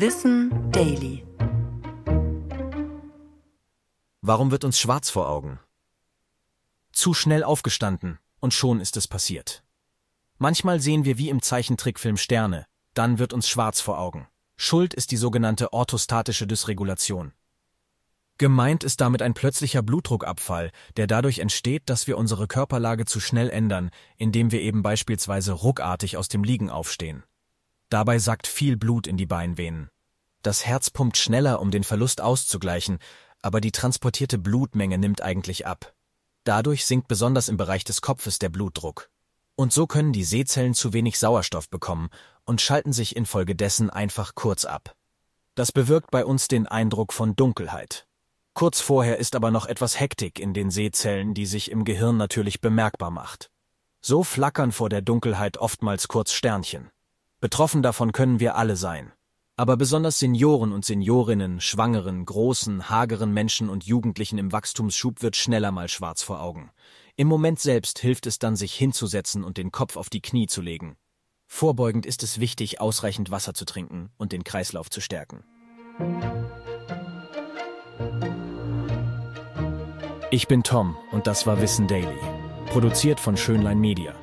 Wissen Daily. Warum wird uns schwarz vor Augen? Zu schnell aufgestanden und schon ist es passiert. Manchmal sehen wir wie im Zeichentrickfilm Sterne, dann wird uns schwarz vor Augen. Schuld ist die sogenannte orthostatische Dysregulation. Gemeint ist damit ein plötzlicher Blutdruckabfall, der dadurch entsteht, dass wir unsere Körperlage zu schnell ändern, indem wir eben beispielsweise ruckartig aus dem Liegen aufstehen. Dabei sackt viel Blut in die Beinvenen. Das Herz pumpt schneller, um den Verlust auszugleichen, aber die transportierte Blutmenge nimmt eigentlich ab. Dadurch sinkt besonders im Bereich des Kopfes der Blutdruck. Und so können die Sehzellen zu wenig Sauerstoff bekommen und schalten sich infolgedessen einfach kurz ab. Das bewirkt bei uns den Eindruck von Dunkelheit. Kurz vorher ist aber noch etwas Hektik in den Sehzellen, die sich im Gehirn natürlich bemerkbar macht. So flackern vor der Dunkelheit oftmals kurz Sternchen. Betroffen davon können wir alle sein. Aber besonders Senioren und Seniorinnen, schwangeren, großen, hageren Menschen und Jugendlichen im Wachstumsschub wird schneller mal schwarz vor Augen. Im Moment selbst hilft es dann, sich hinzusetzen und den Kopf auf die Knie zu legen. Vorbeugend ist es wichtig, ausreichend Wasser zu trinken und den Kreislauf zu stärken. Ich bin Tom und das war Wissen Daily. Produziert von Schönlein Media.